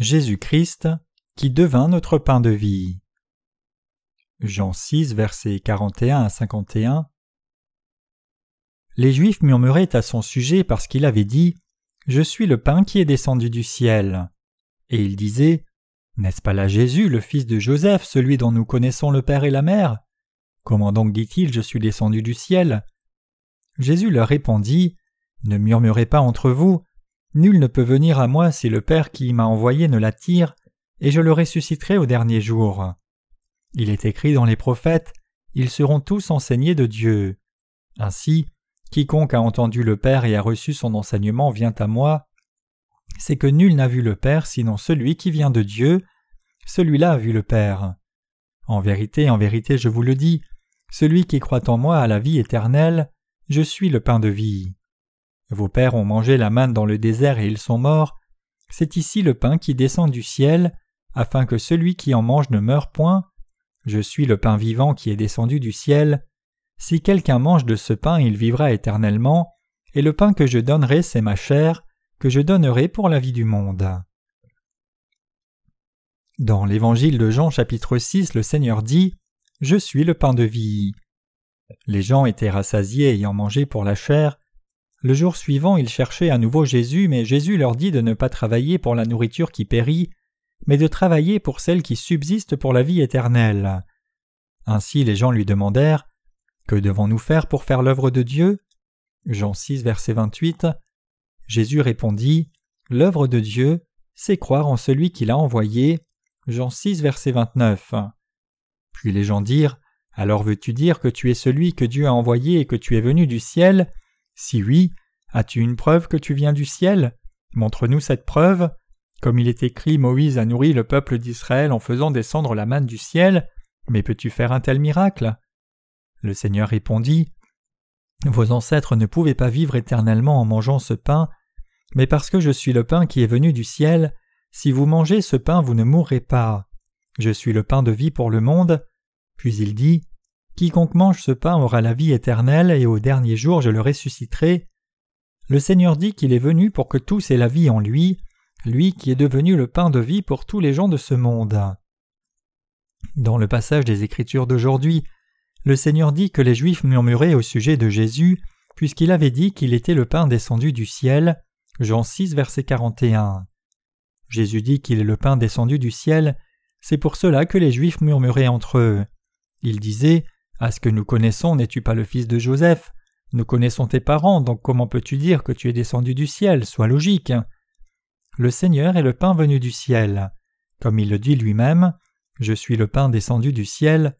Jésus-Christ, qui devint notre pain de vie. Jean 6, versets 41 à 51. Les Juifs murmuraient à son sujet parce qu'il avait dit Je suis le pain qui est descendu du ciel. Et il disait N'est-ce pas là Jésus, le fils de Joseph, celui dont nous connaissons le Père et la Mère? Comment donc dit-il Je suis descendu du ciel Jésus leur répondit Ne murmurez pas entre vous, nul ne peut venir à moi si le Père qui m'a envoyé ne l'attire, et je le ressusciterai au dernier jour. Il est écrit dans les prophètes Ils seront tous enseignés de Dieu. Ainsi, quiconque a entendu le Père et a reçu son enseignement vient à moi. C'est que nul n'a vu le Père sinon celui qui vient de Dieu, celui-là a vu le Père. En vérité, en vérité, je vous le dis, celui qui croit en moi a la vie éternelle, je suis le pain de vie. Vos pères ont mangé la manne dans le désert et ils sont morts. C'est ici le pain qui descend du ciel, afin que celui qui en mange ne meure point. Je suis le pain vivant qui est descendu du ciel. Si quelqu'un mange de ce pain, il vivra éternellement, et le pain que je donnerai, c'est ma chair, que je donnerai pour la vie du monde. Dans l'évangile de Jean chapitre 6, le Seigneur dit Je suis le pain de vie. Les gens étaient rassasiés ayant mangé pour la chair. Le jour suivant, ils cherchaient à nouveau Jésus, mais Jésus leur dit de ne pas travailler pour la nourriture qui périt, mais de travailler pour celle qui subsiste pour la vie éternelle. Ainsi les gens lui demandèrent Que devons-nous faire pour faire l'œuvre de Dieu? Jean 6, verset 28. Jésus répondit L'œuvre de Dieu, c'est croire en celui qui l'a envoyé. Jean 6, verset 29. Puis les gens dirent Alors veux-tu dire que tu es celui que Dieu a envoyé et que tu es venu du ciel? Si oui, as-tu une preuve que tu viens du ciel? Montre-nous cette preuve. Comme il est écrit, Moïse a nourri le peuple d'Israël en faisant descendre la manne du ciel, mais peux-tu faire un tel miracle? Le Seigneur répondit Vos ancêtres ne pouvaient pas vivre éternellement en mangeant ce pain, mais parce que je suis le pain qui est venu du ciel, si vous mangez ce pain, vous ne mourrez pas. Je suis le pain de vie pour le monde. Puis il dit Quiconque mange ce pain aura la vie éternelle, et au dernier jour je le ressusciterai. Le Seigneur dit qu'il est venu pour que tous aient la vie en lui, lui qui est devenu le pain de vie pour tous les gens de ce monde. Dans le passage des Écritures d'aujourd'hui, le Seigneur dit que les Juifs murmuraient au sujet de Jésus, puisqu'il avait dit qu'il était le pain descendu du ciel. Jean 6, verset 41. Jésus dit qu'il est le pain descendu du ciel, c'est pour cela que les Juifs murmuraient entre eux. Ils disaient À ce que nous connaissons, n'es-tu pas le fils de Joseph? Nous connaissons tes parents, donc comment peux-tu dire que tu es descendu du ciel? Sois logique. Le Seigneur est le pain venu du ciel. Comme il le dit lui-même, Je suis le pain descendu du ciel.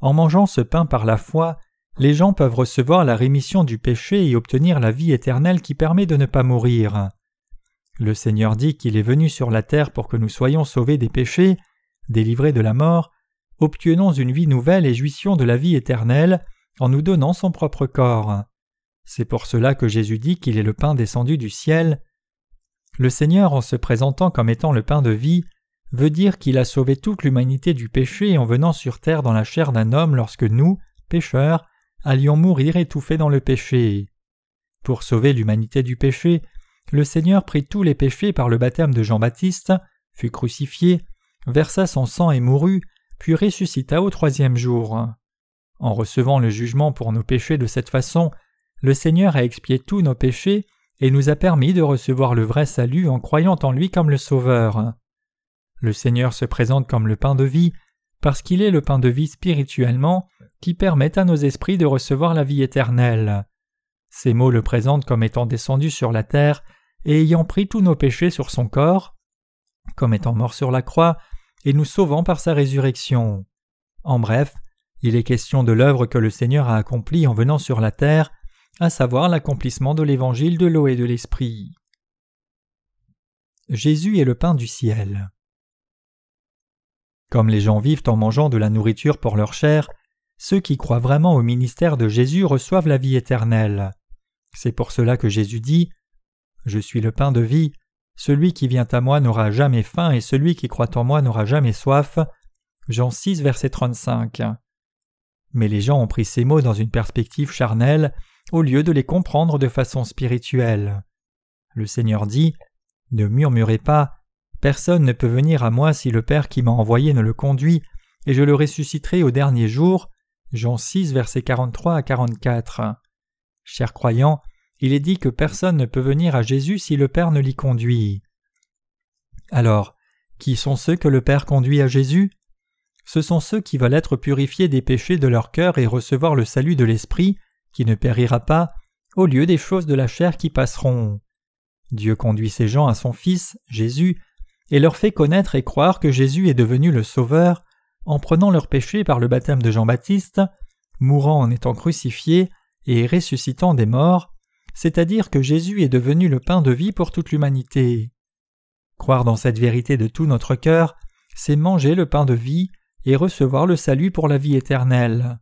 En mangeant ce pain par la foi, les gens peuvent recevoir la rémission du péché et obtenir la vie éternelle qui permet de ne pas mourir. Le Seigneur dit qu'il est venu sur la terre pour que nous soyons sauvés des péchés, délivrés de la mort, obtenons une vie nouvelle et jouissions de la vie éternelle en nous donnant son propre corps. C'est pour cela que Jésus dit qu'il est le pain descendu du ciel, le Seigneur, en se présentant comme étant le pain de vie, veut dire qu'il a sauvé toute l'humanité du péché en venant sur terre dans la chair d'un homme lorsque nous, pécheurs, allions mourir étouffés dans le péché. Pour sauver l'humanité du péché, le Seigneur prit tous les péchés par le baptême de Jean-Baptiste, fut crucifié, versa son sang et mourut, puis ressuscita au troisième jour. En recevant le jugement pour nos péchés de cette façon, le Seigneur a expié tous nos péchés et nous a permis de recevoir le vrai salut en croyant en lui comme le Sauveur. Le Seigneur se présente comme le pain de vie parce qu'il est le pain de vie spirituellement qui permet à nos esprits de recevoir la vie éternelle. Ces mots le présentent comme étant descendu sur la terre et ayant pris tous nos péchés sur son corps, comme étant mort sur la croix, et nous sauvant par sa résurrection. En bref, il est question de l'œuvre que le Seigneur a accomplie en venant sur la terre à savoir l'accomplissement de l'évangile de l'eau et de l'esprit. Jésus est le pain du ciel. Comme les gens vivent en mangeant de la nourriture pour leur chair, ceux qui croient vraiment au ministère de Jésus reçoivent la vie éternelle. C'est pour cela que Jésus dit Je suis le pain de vie, celui qui vient à moi n'aura jamais faim et celui qui croit en moi n'aura jamais soif. Jean 6, verset 35. Mais les gens ont pris ces mots dans une perspective charnelle au lieu de les comprendre de façon spirituelle. Le Seigneur dit Ne murmurez pas, Personne ne peut venir à moi si le Père qui m'a envoyé ne le conduit, et je le ressusciterai au dernier jour. Jean 6, versets 43 à 44. Chers croyants, il est dit que personne ne peut venir à Jésus si le Père ne l'y conduit. Alors, qui sont ceux que le Père conduit à Jésus? Ce sont ceux qui veulent être purifiés des péchés de leur cœur et recevoir le salut de l'Esprit, qui ne périra pas, au lieu des choses de la chair qui passeront. Dieu conduit ces gens à son Fils, Jésus, et leur fait connaître et croire que Jésus est devenu le Sauveur, en prenant leurs péchés par le baptême de Jean-Baptiste, mourant en étant crucifié et ressuscitant des morts, c'est-à-dire que Jésus est devenu le pain de vie pour toute l'humanité. Croire dans cette vérité de tout notre cœur, c'est manger le pain de vie et recevoir le salut pour la vie éternelle.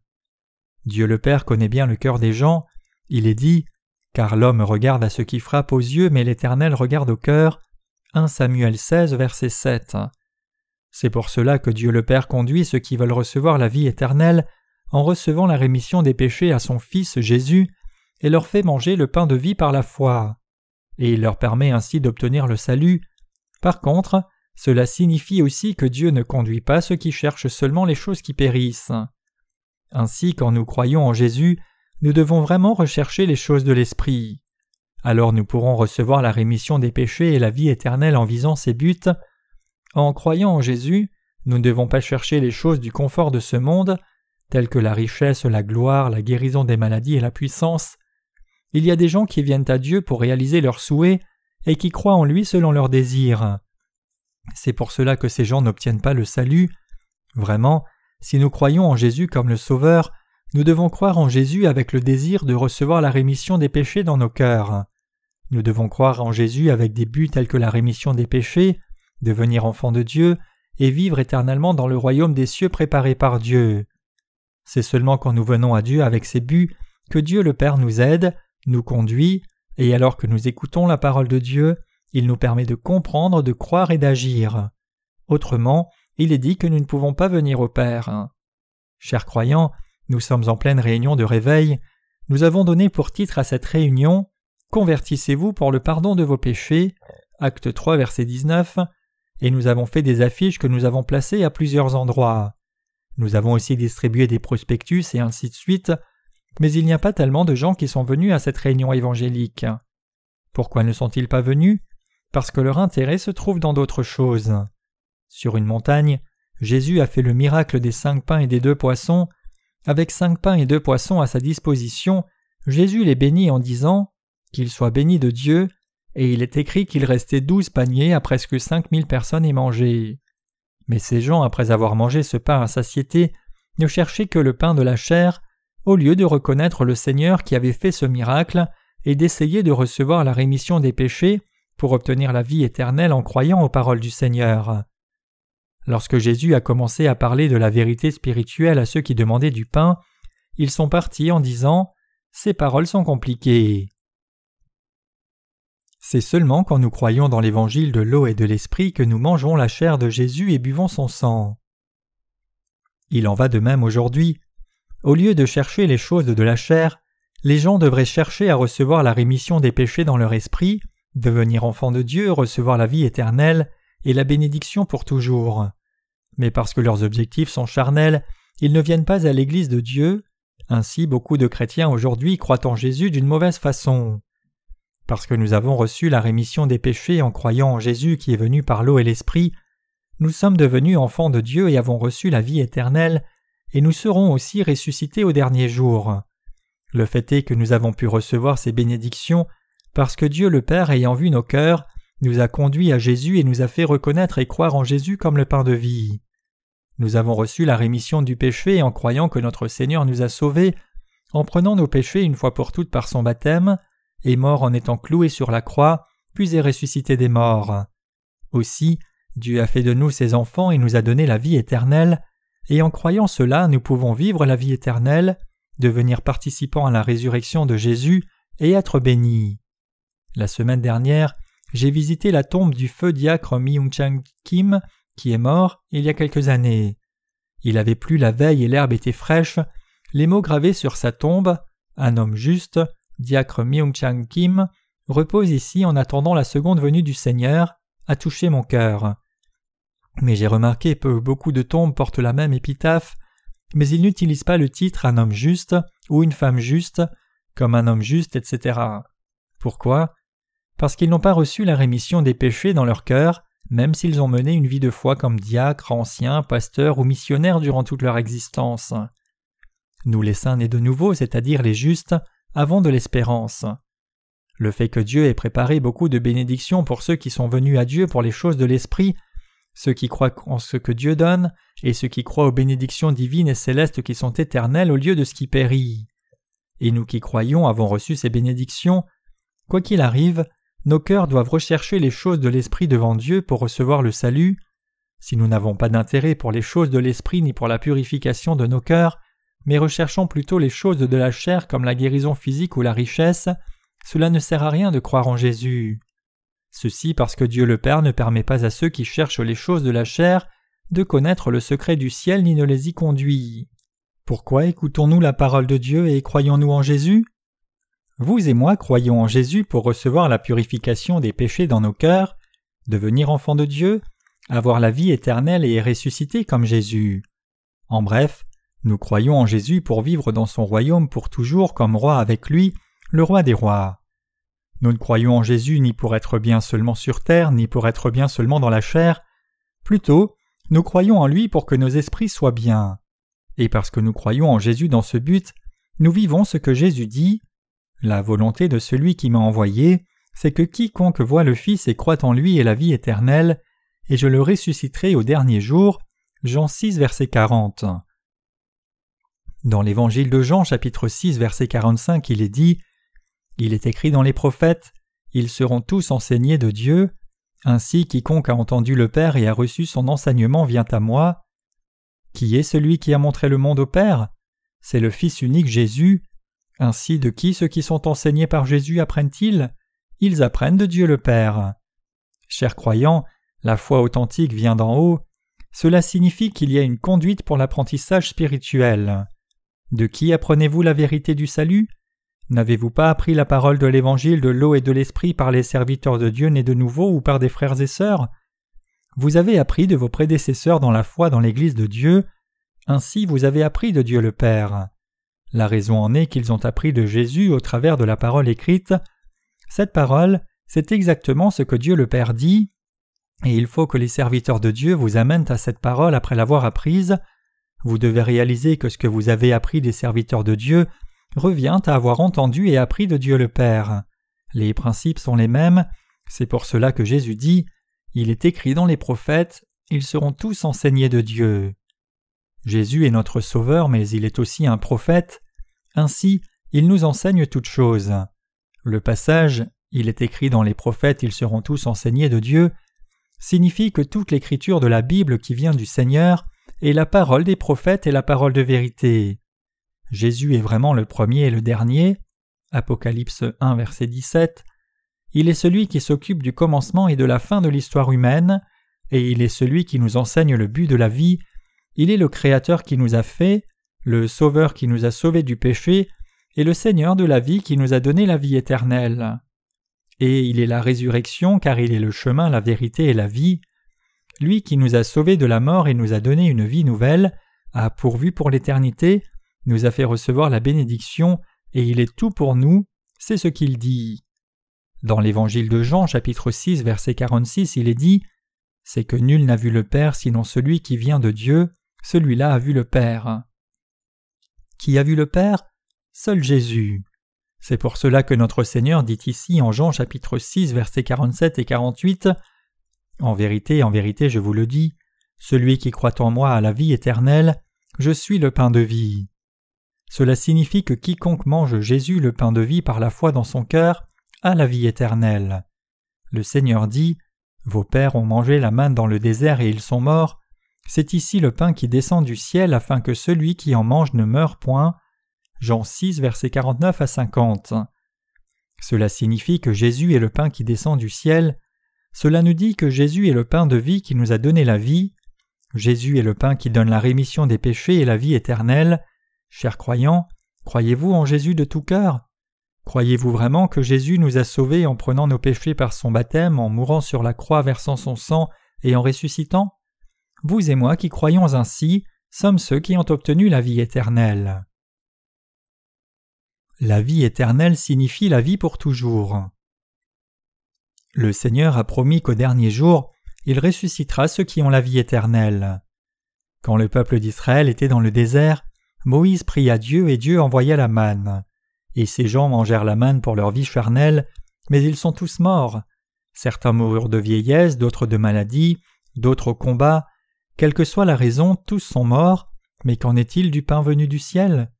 Dieu le Père connaît bien le cœur des gens, il est dit Car l'homme regarde à ce qui frappe aux yeux, mais l'Éternel regarde au cœur. 1 Samuel 16, verset 7. C'est pour cela que Dieu le Père conduit ceux qui veulent recevoir la vie éternelle en recevant la rémission des péchés à son Fils Jésus et leur fait manger le pain de vie par la foi. Et il leur permet ainsi d'obtenir le salut par contre, cela signifie aussi que Dieu ne conduit pas ceux qui cherchent seulement les choses qui périssent. Ainsi, quand nous croyons en Jésus, nous devons vraiment rechercher les choses de l'Esprit. Alors nous pourrons recevoir la rémission des péchés et la vie éternelle en visant ces buts. En croyant en Jésus, nous ne devons pas chercher les choses du confort de ce monde, telles que la richesse, la gloire, la guérison des maladies et la puissance. Il y a des gens qui viennent à Dieu pour réaliser leurs souhaits et qui croient en lui selon leurs désirs. C'est pour cela que ces gens n'obtiennent pas le salut. Vraiment, si nous croyons en Jésus comme le Sauveur, nous devons croire en Jésus avec le désir de recevoir la rémission des péchés dans nos cœurs. Nous devons croire en Jésus avec des buts tels que la rémission des péchés, devenir enfant de Dieu et vivre éternellement dans le royaume des cieux préparé par Dieu. C'est seulement quand nous venons à Dieu avec ces buts que Dieu le Père nous aide, nous conduit, et alors que nous écoutons la parole de Dieu, il nous permet de comprendre, de croire et d'agir. Autrement, il est dit que nous ne pouvons pas venir au Père. Chers croyants, nous sommes en pleine réunion de réveil. Nous avons donné pour titre à cette réunion Convertissez-vous pour le pardon de vos péchés. Acte 3, verset 19. Et nous avons fait des affiches que nous avons placées à plusieurs endroits. Nous avons aussi distribué des prospectus et ainsi de suite mais il n'y a pas tellement de gens qui sont venus à cette réunion évangélique. Pourquoi ne sont-ils pas venus? Parce que leur intérêt se trouve dans d'autres choses. Sur une montagne, Jésus a fait le miracle des cinq pains et des deux poissons. Avec cinq pains et deux poissons à sa disposition, Jésus les bénit en disant Qu'il soit béni de Dieu, et il est écrit qu'il restait douze paniers à presque cinq mille personnes et mangé. Mais ces gens, après avoir mangé ce pain à satiété, ne cherchaient que le pain de la chair, au lieu de reconnaître le Seigneur qui avait fait ce miracle et d'essayer de recevoir la rémission des péchés pour obtenir la vie éternelle en croyant aux paroles du Seigneur. Lorsque Jésus a commencé à parler de la vérité spirituelle à ceux qui demandaient du pain, ils sont partis en disant Ces paroles sont compliquées. C'est seulement quand nous croyons dans l'évangile de l'eau et de l'esprit que nous mangeons la chair de Jésus et buvons son sang. Il en va de même aujourd'hui. Au lieu de chercher les choses de la chair, les gens devraient chercher à recevoir la rémission des péchés dans leur esprit, devenir enfants de Dieu, recevoir la vie éternelle et la bénédiction pour toujours. Mais parce que leurs objectifs sont charnels, ils ne viennent pas à l'Église de Dieu. Ainsi beaucoup de chrétiens aujourd'hui croient en Jésus d'une mauvaise façon. Parce que nous avons reçu la rémission des péchés en croyant en Jésus qui est venu par l'eau et l'Esprit, nous sommes devenus enfants de Dieu et avons reçu la vie éternelle et nous serons aussi ressuscités au dernier jour. Le fait est que nous avons pu recevoir ces bénédictions parce que Dieu le Père, ayant vu nos cœurs, nous a conduits à Jésus et nous a fait reconnaître et croire en Jésus comme le pain de vie. Nous avons reçu la rémission du péché en croyant que notre Seigneur nous a sauvés, en prenant nos péchés une fois pour toutes par son baptême, et mort en étant cloué sur la croix, puis est ressuscité des morts. Aussi, Dieu a fait de nous ses enfants et nous a donné la vie éternelle, et en croyant cela nous pouvons vivre la vie éternelle, devenir participants à la résurrection de Jésus et être bénis. La semaine dernière, j'ai visité la tombe du feu diacre Myung Chang Kim, qui est mort il y a quelques années. Il avait plu la veille et l'herbe était fraîche. Les mots gravés sur sa tombe, un homme juste, diacre Myung Chang Kim, repose ici en attendant la seconde venue du Seigneur, a touché mon cœur. Mais j'ai remarqué que beaucoup de tombes portent la même épitaphe, mais ils n'utilisent pas le titre un homme juste ou une femme juste, comme un homme juste, etc. Pourquoi? Parce qu'ils n'ont pas reçu la rémission des péchés dans leur cœur, même s'ils ont mené une vie de foi comme diacre, ancien, pasteur ou missionnaire durant toute leur existence. Nous les saints nés de nouveau, c'est-à-dire les justes, avons de l'espérance. Le fait que Dieu ait préparé beaucoup de bénédictions pour ceux qui sont venus à Dieu pour les choses de l'Esprit, ceux qui croient en ce que Dieu donne, et ceux qui croient aux bénédictions divines et célestes qui sont éternelles au lieu de ce qui périt. Et nous qui croyons avons reçu ces bénédictions. Quoi qu'il arrive, nos cœurs doivent rechercher les choses de l'Esprit devant Dieu pour recevoir le salut. Si nous n'avons pas d'intérêt pour les choses de l'Esprit ni pour la purification de nos cœurs, mais recherchons plutôt les choses de la chair comme la guérison physique ou la richesse, cela ne sert à rien de croire en Jésus. Ceci parce que Dieu le Père ne permet pas à ceux qui cherchent les choses de la chair de connaître le secret du ciel ni ne les y conduit. Pourquoi écoutons-nous la parole de Dieu et croyons-nous en Jésus? Vous et moi croyons en Jésus pour recevoir la purification des péchés dans nos cœurs, devenir enfants de Dieu, avoir la vie éternelle et ressusciter comme Jésus. En bref, nous croyons en Jésus pour vivre dans son royaume pour toujours comme roi avec lui le roi des rois. Nous ne croyons en Jésus ni pour être bien seulement sur terre, ni pour être bien seulement dans la chair, plutôt nous croyons en lui pour que nos esprits soient bien. Et parce que nous croyons en Jésus dans ce but, nous vivons ce que Jésus dit. La volonté de celui qui m'a envoyé, c'est que quiconque voit le Fils et croit en lui ait la vie éternelle, et je le ressusciterai au dernier jour. Jean 6, verset 40. Dans l'évangile de Jean, chapitre 6, verset 45, il est dit il est écrit dans les prophètes Ils seront tous enseignés de Dieu. Ainsi, quiconque a entendu le Père et a reçu son enseignement vient à moi. Qui est celui qui a montré le monde au Père? C'est le Fils unique Jésus. Ainsi, de qui ceux qui sont enseignés par Jésus apprennent-ils? Ils apprennent de Dieu le Père. Chers croyants, la foi authentique vient d'en haut. Cela signifie qu'il y a une conduite pour l'apprentissage spirituel. De qui apprenez-vous la vérité du salut? N'avez-vous pas appris la parole de l'évangile de l'eau et de l'esprit par les serviteurs de Dieu nés de nouveau ou par des frères et sœurs? Vous avez appris de vos prédécesseurs dans la foi dans l'Église de Dieu, ainsi vous avez appris de Dieu le Père. La raison en est qu'ils ont appris de Jésus au travers de la parole écrite. Cette parole, c'est exactement ce que Dieu le Père dit, et il faut que les serviteurs de Dieu vous amènent à cette parole après l'avoir apprise. Vous devez réaliser que ce que vous avez appris des serviteurs de Dieu revient à avoir entendu et appris de Dieu le Père. Les principes sont les mêmes, c'est pour cela que Jésus dit Il est écrit dans les prophètes, ils seront tous enseignés de Dieu. Jésus est notre Sauveur, mais il est aussi un prophète. Ainsi, il nous enseigne toutes choses. Le passage Il est écrit dans les prophètes, ils seront tous enseignés de Dieu signifie que toute l'écriture de la Bible qui vient du Seigneur est la parole des prophètes et la parole de vérité. Jésus est vraiment le premier et le dernier. Apocalypse 1 verset 17. Il est celui qui s'occupe du commencement et de la fin de l'histoire humaine, et il est celui qui nous enseigne le but de la vie, il est le Créateur qui nous a fait, le Sauveur qui nous a sauvés du péché, et le Seigneur de la vie qui nous a donné la vie éternelle. Et il est la résurrection car il est le chemin, la vérité et la vie. Lui qui nous a sauvés de la mort et nous a donné une vie nouvelle, a pourvu pour l'éternité, nous a fait recevoir la bénédiction, et il est tout pour nous, c'est ce qu'il dit. Dans l'évangile de Jean chapitre 6 verset 46 il est dit C'est que nul n'a vu le Père sinon celui qui vient de Dieu, celui-là a vu le Père. Qui a vu le Père? Seul Jésus. C'est pour cela que notre Seigneur dit ici en Jean chapitre 6 versets 47 et 48 En vérité, en vérité, je vous le dis, celui qui croit en moi a la vie éternelle, je suis le pain de vie. Cela signifie que quiconque mange Jésus le pain de vie par la foi dans son cœur a la vie éternelle. Le Seigneur dit Vos pères ont mangé la manne dans le désert et ils sont morts. C'est ici le pain qui descend du ciel afin que celui qui en mange ne meure point. Jean 6, versets 49 à 50. Cela signifie que Jésus est le pain qui descend du ciel. Cela nous dit que Jésus est le pain de vie qui nous a donné la vie. Jésus est le pain qui donne la rémission des péchés et la vie éternelle. Chers croyants, croyez-vous en Jésus de tout cœur? Croyez-vous vraiment que Jésus nous a sauvés en prenant nos péchés par son baptême, en mourant sur la croix, versant son sang et en ressuscitant? Vous et moi qui croyons ainsi sommes ceux qui ont obtenu la vie éternelle. La vie éternelle signifie la vie pour toujours. Le Seigneur a promis qu'au dernier jour, il ressuscitera ceux qui ont la vie éternelle. Quand le peuple d'Israël était dans le désert, Moïse pria Dieu et Dieu envoya la manne. Et ces gens mangèrent la manne pour leur vie charnelle, mais ils sont tous morts. Certains moururent de vieillesse, d'autres de maladie, d'autres au combat. Quelle que soit la raison, tous sont morts, mais qu'en est-il du pain venu du ciel?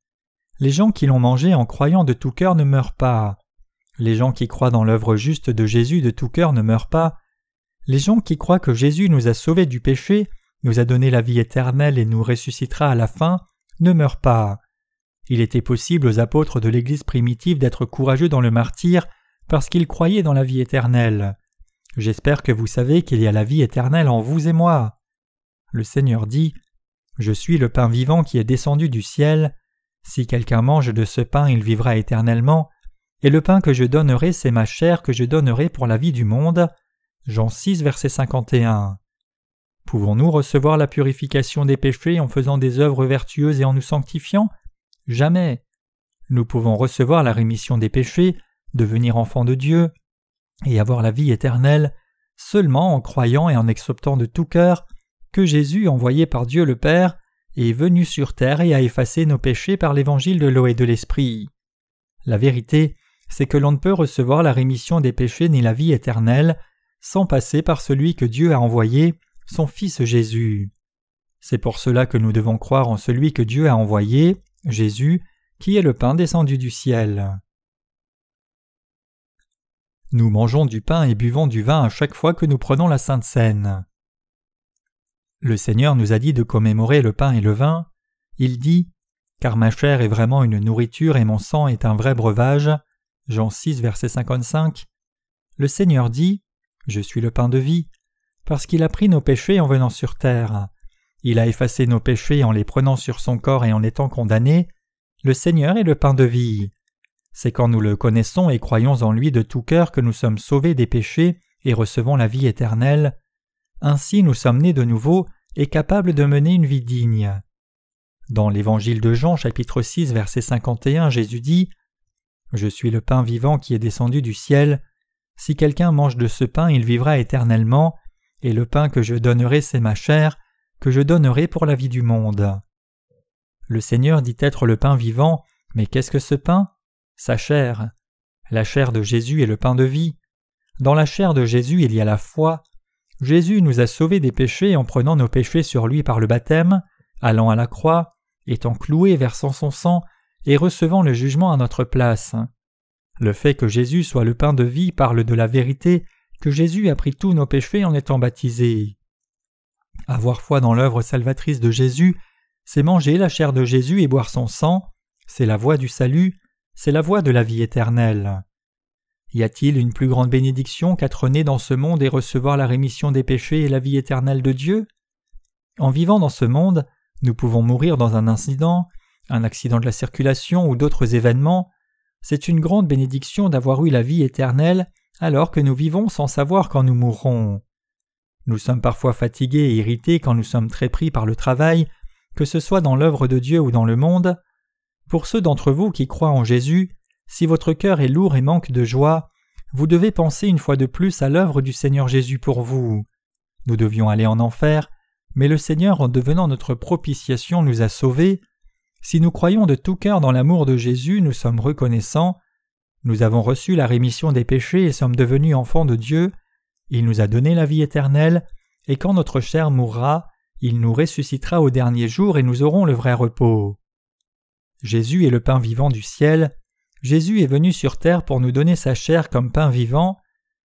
Les gens qui l'ont mangé en croyant de tout cœur ne meurent pas. Les gens qui croient dans l'œuvre juste de Jésus de tout cœur ne meurent pas. Les gens qui croient que Jésus nous a sauvés du péché, nous a donné la vie éternelle et nous ressuscitera à la fin, ne meurent pas. Il était possible aux apôtres de l'Église primitive d'être courageux dans le martyr parce qu'ils croyaient dans la vie éternelle. J'espère que vous savez qu'il y a la vie éternelle en vous et moi. Le Seigneur dit Je suis le pain vivant qui est descendu du ciel. Si quelqu'un mange de ce pain, il vivra éternellement. Et le pain que je donnerai, c'est ma chair que je donnerai pour la vie du monde. Jean 6, verset 51. Pouvons-nous recevoir la purification des péchés en faisant des œuvres vertueuses et en nous sanctifiant? Jamais. Nous pouvons recevoir la rémission des péchés, devenir enfants de Dieu, et avoir la vie éternelle seulement en croyant et en acceptant de tout cœur que Jésus, envoyé par Dieu le Père, est venu sur terre et a effacé nos péchés par l'évangile de l'eau et de l'esprit. La vérité, c'est que l'on ne peut recevoir la rémission des péchés ni la vie éternelle sans passer par celui que Dieu a envoyé, son Fils Jésus. C'est pour cela que nous devons croire en celui que Dieu a envoyé, Jésus, qui est le pain descendu du ciel. Nous mangeons du pain et buvons du vin à chaque fois que nous prenons la Sainte Seine. Le Seigneur nous a dit de commémorer le pain et le vin. Il dit Car ma chair est vraiment une nourriture et mon sang est un vrai breuvage. Jean 6, verset 55. Le Seigneur dit Je suis le pain de vie, parce qu'il a pris nos péchés en venant sur terre. Il a effacé nos péchés en les prenant sur son corps et en étant condamné. Le Seigneur est le pain de vie. C'est quand nous le connaissons et croyons en lui de tout cœur que nous sommes sauvés des péchés et recevons la vie éternelle. Ainsi nous sommes nés de nouveau et capables de mener une vie digne. Dans l'Évangile de Jean chapitre 6 verset 51 Jésus dit Je suis le pain vivant qui est descendu du ciel. Si quelqu'un mange de ce pain il vivra éternellement, et le pain que je donnerai c'est ma chair, que je donnerai pour la vie du monde. Le Seigneur dit être le pain vivant, mais qu'est-ce que ce pain? Sa chair. La chair de Jésus est le pain de vie. Dans la chair de Jésus il y a la foi. Jésus nous a sauvés des péchés en prenant nos péchés sur lui par le baptême, allant à la croix, étant cloué, versant son sang, et recevant le jugement à notre place. Le fait que Jésus soit le pain de vie parle de la vérité que Jésus a pris tous nos péchés en étant baptisé. Avoir foi dans l'œuvre salvatrice de Jésus, c'est manger la chair de Jésus et boire son sang, c'est la voie du salut, c'est la voie de la vie éternelle. Y a-t-il une plus grande bénédiction qu'être né dans ce monde et recevoir la rémission des péchés et la vie éternelle de Dieu? En vivant dans ce monde, nous pouvons mourir dans un incident, un accident de la circulation ou d'autres événements. C'est une grande bénédiction d'avoir eu la vie éternelle alors que nous vivons sans savoir quand nous mourrons. Nous sommes parfois fatigués et irrités quand nous sommes très pris par le travail, que ce soit dans l'œuvre de Dieu ou dans le monde. Pour ceux d'entre vous qui croient en Jésus, si votre cœur est lourd et manque de joie, vous devez penser une fois de plus à l'œuvre du Seigneur Jésus pour vous. Nous devions aller en enfer, mais le Seigneur, en devenant notre propitiation, nous a sauvés. Si nous croyons de tout cœur dans l'amour de Jésus, nous sommes reconnaissants. Nous avons reçu la rémission des péchés et sommes devenus enfants de Dieu. Il nous a donné la vie éternelle, et quand notre chair mourra, il nous ressuscitera au dernier jour et nous aurons le vrai repos. Jésus est le pain vivant du ciel. Jésus est venu sur terre pour nous donner sa chair comme pain vivant.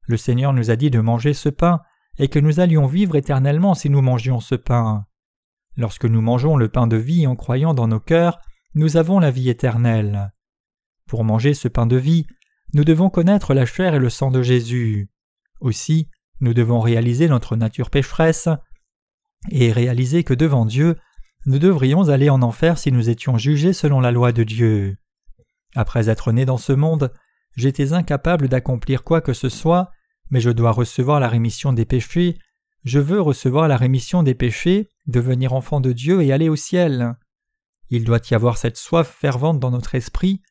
Le Seigneur nous a dit de manger ce pain et que nous allions vivre éternellement si nous mangions ce pain. Lorsque nous mangeons le pain de vie en croyant dans nos cœurs, nous avons la vie éternelle. Pour manger ce pain de vie, nous devons connaître la chair et le sang de Jésus. Aussi, nous devons réaliser notre nature pécheresse et réaliser que devant Dieu, nous devrions aller en enfer si nous étions jugés selon la loi de Dieu. Après être nés dans ce monde, j'étais incapable d'accomplir quoi que ce soit, mais je dois recevoir la rémission des péchés, je veux recevoir la rémission des péchés, devenir enfant de Dieu et aller au ciel. Il doit y avoir cette soif fervente dans notre esprit.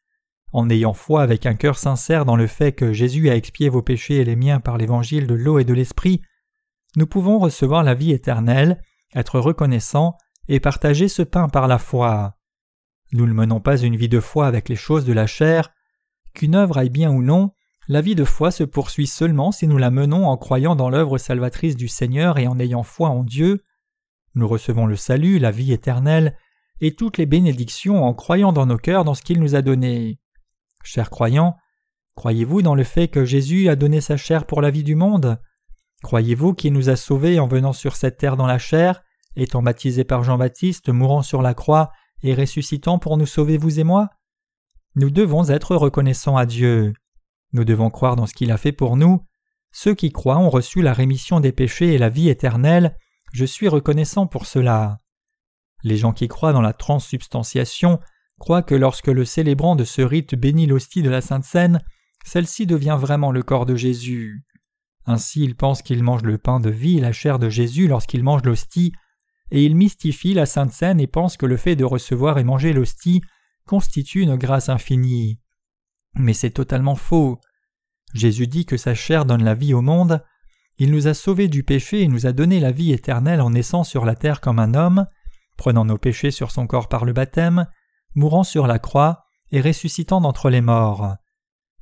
En ayant foi avec un cœur sincère dans le fait que Jésus a expié vos péchés et les miens par l'évangile de l'eau et de l'esprit, nous pouvons recevoir la vie éternelle, être reconnaissants et partager ce pain par la foi. Nous ne menons pas une vie de foi avec les choses de la chair. Qu'une œuvre aille bien ou non, la vie de foi se poursuit seulement si nous la menons en croyant dans l'œuvre salvatrice du Seigneur et en ayant foi en Dieu. Nous recevons le salut, la vie éternelle, et toutes les bénédictions en croyant dans nos cœurs dans ce qu'il nous a donné. Chers croyants, croyez-vous dans le fait que Jésus a donné sa chair pour la vie du monde? Croyez-vous qu'il nous a sauvés en venant sur cette terre dans la chair, étant baptisé par Jean-Baptiste, mourant sur la croix et ressuscitant pour nous sauver vous et moi? Nous devons être reconnaissants à Dieu. Nous devons croire dans ce qu'il a fait pour nous. Ceux qui croient ont reçu la rémission des péchés et la vie éternelle. Je suis reconnaissant pour cela. Les gens qui croient dans la transsubstantiation croient que lorsque le célébrant de ce rite bénit l'hostie de la Sainte Seine, celle-ci devient vraiment le corps de Jésus. Ainsi ils pensent qu'ils mangent le pain de vie et la chair de Jésus lorsqu'ils mangent l'hostie, et ils mystifient la Sainte Seine et pensent que le fait de recevoir et manger l'hostie constitue une grâce infinie. Mais c'est totalement faux. Jésus dit que sa chair donne la vie au monde, il nous a sauvés du péché et nous a donné la vie éternelle en naissant sur la terre comme un homme, prenant nos péchés sur son corps par le baptême, mourant sur la croix et ressuscitant d'entre les morts.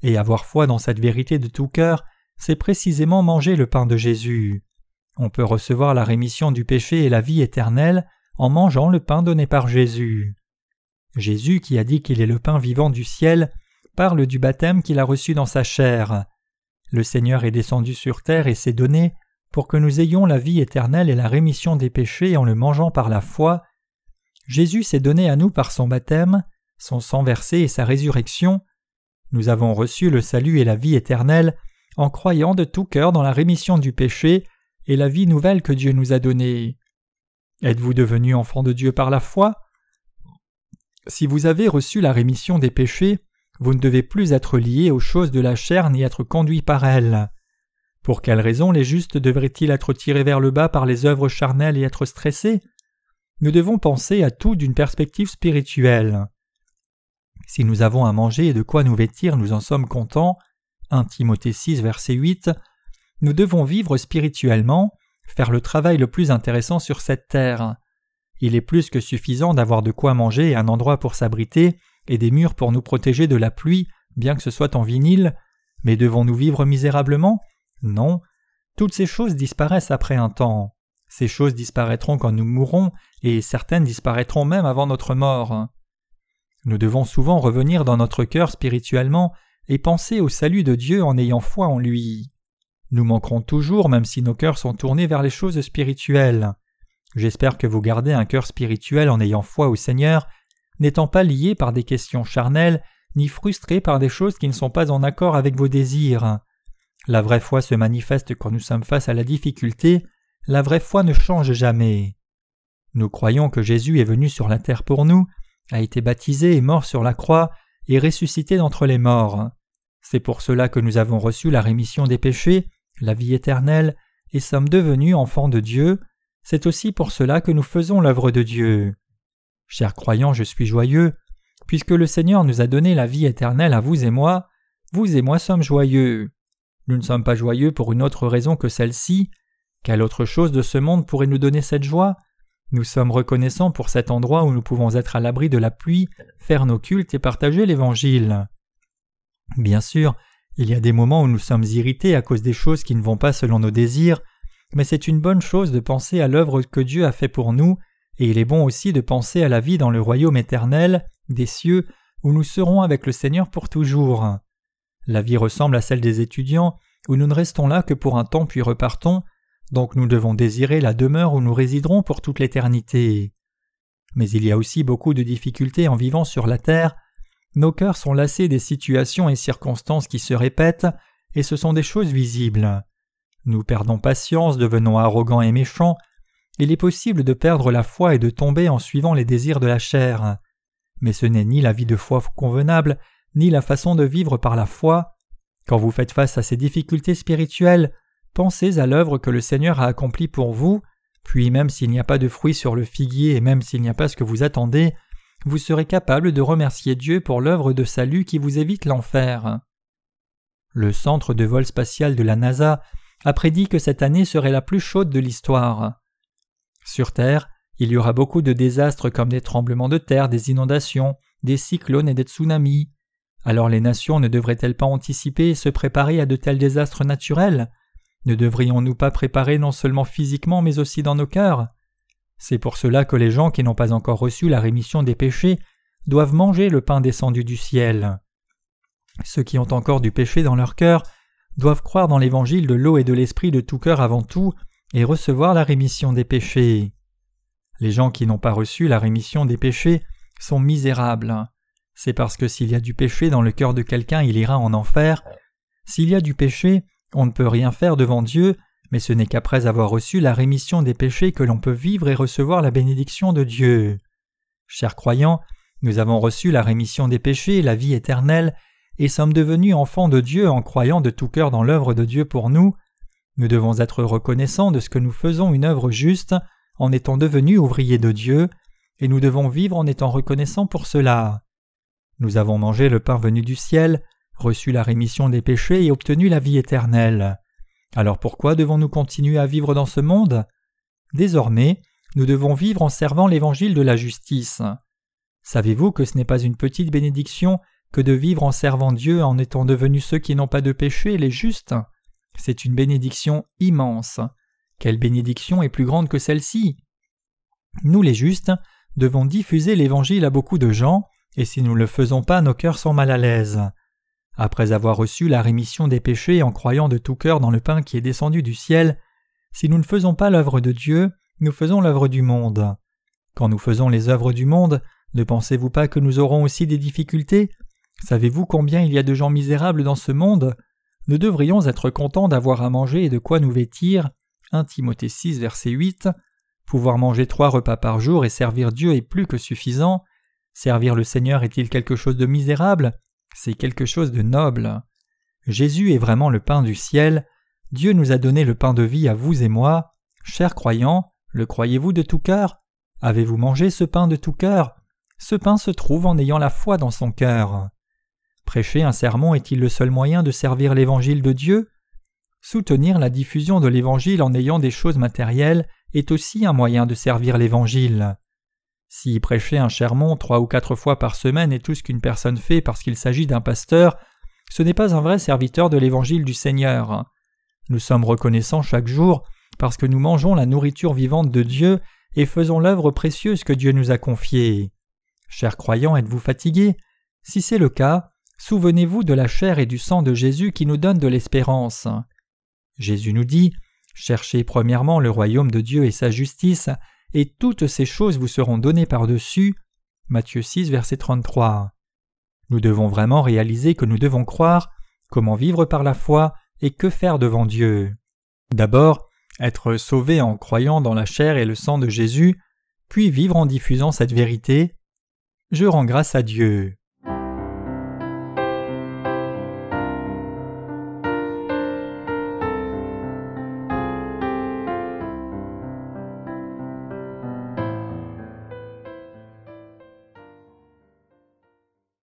Et avoir foi dans cette vérité de tout cœur, c'est précisément manger le pain de Jésus. On peut recevoir la rémission du péché et la vie éternelle en mangeant le pain donné par Jésus. Jésus, qui a dit qu'il est le pain vivant du ciel, parle du baptême qu'il a reçu dans sa chair. Le Seigneur est descendu sur terre et s'est donné pour que nous ayons la vie éternelle et la rémission des péchés en le mangeant par la foi, Jésus s'est donné à nous par son baptême, son sang versé et sa résurrection. Nous avons reçu le salut et la vie éternelle en croyant de tout cœur dans la rémission du péché et la vie nouvelle que Dieu nous a donnée. Êtes-vous devenu enfant de Dieu par la foi? Si vous avez reçu la rémission des péchés, vous ne devez plus être lié aux choses de la chair ni être conduit par elles. Pour quelle raison les justes devraient-ils être tirés vers le bas par les œuvres charnelles et être stressés? Nous devons penser à tout d'une perspective spirituelle. Si nous avons à manger et de quoi nous vêtir, nous en sommes contents. 1 Timothée 6, verset 8. Nous devons vivre spirituellement, faire le travail le plus intéressant sur cette terre. Il est plus que suffisant d'avoir de quoi manger et un endroit pour s'abriter et des murs pour nous protéger de la pluie, bien que ce soit en vinyle, mais devons-nous vivre misérablement? Non, toutes ces choses disparaissent après un temps. Ces choses disparaîtront quand nous mourrons, et certaines disparaîtront même avant notre mort. Nous devons souvent revenir dans notre cœur spirituellement et penser au salut de Dieu en ayant foi en lui. Nous manquerons toujours même si nos cœurs sont tournés vers les choses spirituelles. J'espère que vous gardez un cœur spirituel en ayant foi au Seigneur, n'étant pas lié par des questions charnelles, ni frustré par des choses qui ne sont pas en accord avec vos désirs. La vraie foi se manifeste quand nous sommes face à la difficulté, la vraie foi ne change jamais. Nous croyons que Jésus est venu sur la terre pour nous, a été baptisé et mort sur la croix, et ressuscité d'entre les morts. C'est pour cela que nous avons reçu la rémission des péchés, la vie éternelle, et sommes devenus enfants de Dieu, c'est aussi pour cela que nous faisons l'œuvre de Dieu. Chers croyants, je suis joyeux, puisque le Seigneur nous a donné la vie éternelle à vous et moi, vous et moi sommes joyeux. Nous ne sommes pas joyeux pour une autre raison que celle-ci. Quelle autre chose de ce monde pourrait nous donner cette joie? Nous sommes reconnaissants pour cet endroit où nous pouvons être à l'abri de la pluie, faire nos cultes et partager l'Évangile. Bien sûr, il y a des moments où nous sommes irrités à cause des choses qui ne vont pas selon nos désirs, mais c'est une bonne chose de penser à l'œuvre que Dieu a fait pour nous, et il est bon aussi de penser à la vie dans le royaume éternel, des cieux, où nous serons avec le Seigneur pour toujours. La vie ressemble à celle des étudiants, où nous ne restons là que pour un temps puis repartons, donc nous devons désirer la demeure où nous résiderons pour toute l'éternité. Mais il y a aussi beaucoup de difficultés en vivant sur la terre. Nos cœurs sont lassés des situations et circonstances qui se répètent, et ce sont des choses visibles. Nous perdons patience, devenons arrogants et méchants. Il est possible de perdre la foi et de tomber en suivant les désirs de la chair. Mais ce n'est ni la vie de foi convenable, ni la façon de vivre par la foi. Quand vous faites face à ces difficultés spirituelles, pensez à l'œuvre que le Seigneur a accomplie pour vous, puis même s'il n'y a pas de fruits sur le figuier et même s'il n'y a pas ce que vous attendez, vous serez capable de remercier Dieu pour l'œuvre de salut qui vous évite l'enfer. Le centre de vol spatial de la NASA a prédit que cette année serait la plus chaude de l'histoire. Sur Terre, il y aura beaucoup de désastres comme des tremblements de terre, des inondations, des cyclones et des tsunamis. Alors les nations ne devraient-elles pas anticiper et se préparer à de tels désastres naturels? Ne devrions-nous pas préparer non seulement physiquement mais aussi dans nos cœurs? C'est pour cela que les gens qui n'ont pas encore reçu la rémission des péchés doivent manger le pain descendu du ciel. Ceux qui ont encore du péché dans leur cœur doivent croire dans l'évangile de l'eau et de l'esprit de tout cœur avant tout et recevoir la rémission des péchés. Les gens qui n'ont pas reçu la rémission des péchés sont misérables. C'est parce que s'il y a du péché dans le cœur de quelqu'un, il ira en enfer. S'il y a du péché, on ne peut rien faire devant Dieu, mais ce n'est qu'après avoir reçu la rémission des péchés que l'on peut vivre et recevoir la bénédiction de Dieu. Chers croyants, nous avons reçu la rémission des péchés, la vie éternelle, et sommes devenus enfants de Dieu en croyant de tout cœur dans l'œuvre de Dieu pour nous. Nous devons être reconnaissants de ce que nous faisons une œuvre juste en étant devenus ouvriers de Dieu, et nous devons vivre en étant reconnaissants pour cela. Nous avons mangé le pain venu du ciel, reçu la rémission des péchés et obtenu la vie éternelle. Alors pourquoi devons-nous continuer à vivre dans ce monde? Désormais, nous devons vivre en servant l'évangile de la justice. Savez-vous que ce n'est pas une petite bénédiction que de vivre en servant Dieu en étant devenus ceux qui n'ont pas de péché, les justes? C'est une bénédiction immense. Quelle bénédiction est plus grande que celle-ci? Nous les justes devons diffuser l'Évangile à beaucoup de gens, et si nous ne le faisons pas, nos cœurs sont mal à l'aise. Après avoir reçu la rémission des péchés en croyant de tout cœur dans le pain qui est descendu du ciel, si nous ne faisons pas l'œuvre de Dieu, nous faisons l'œuvre du monde. Quand nous faisons les œuvres du monde, ne pensez-vous pas que nous aurons aussi des difficultés? Savez-vous combien il y a de gens misérables dans ce monde? Nous devrions être contents d'avoir à manger et de quoi nous vêtir. 1 Timothée 6, verset 8. Pouvoir manger trois repas par jour et servir Dieu est plus que suffisant. Servir le Seigneur est-il quelque chose de misérable? C'est quelque chose de noble. Jésus est vraiment le pain du ciel. Dieu nous a donné le pain de vie à vous et moi. Chers croyants, le croyez-vous de tout cœur? Avez-vous mangé ce pain de tout cœur? Ce pain se trouve en ayant la foi dans son cœur. Prêcher un sermon est-il le seul moyen de servir l'évangile de Dieu? Soutenir la diffusion de l'Évangile en ayant des choses matérielles est aussi un moyen de servir l'Évangile. Si prêcher un sermon trois ou quatre fois par semaine est tout ce qu'une personne fait parce qu'il s'agit d'un pasteur, ce n'est pas un vrai serviteur de l'Évangile du Seigneur. Nous sommes reconnaissants chaque jour parce que nous mangeons la nourriture vivante de Dieu et faisons l'œuvre précieuse que Dieu nous a confiée. Chers croyants, êtes-vous fatigués? Si c'est le cas, souvenez-vous de la chair et du sang de Jésus qui nous donne de l'espérance. Jésus nous dit Cherchez premièrement le royaume de Dieu et sa justice, et toutes ces choses vous seront données par-dessus. Matthieu 6, verset 33. Nous devons vraiment réaliser que nous devons croire, comment vivre par la foi et que faire devant Dieu. D'abord, être sauvé en croyant dans la chair et le sang de Jésus, puis vivre en diffusant cette vérité. Je rends grâce à Dieu.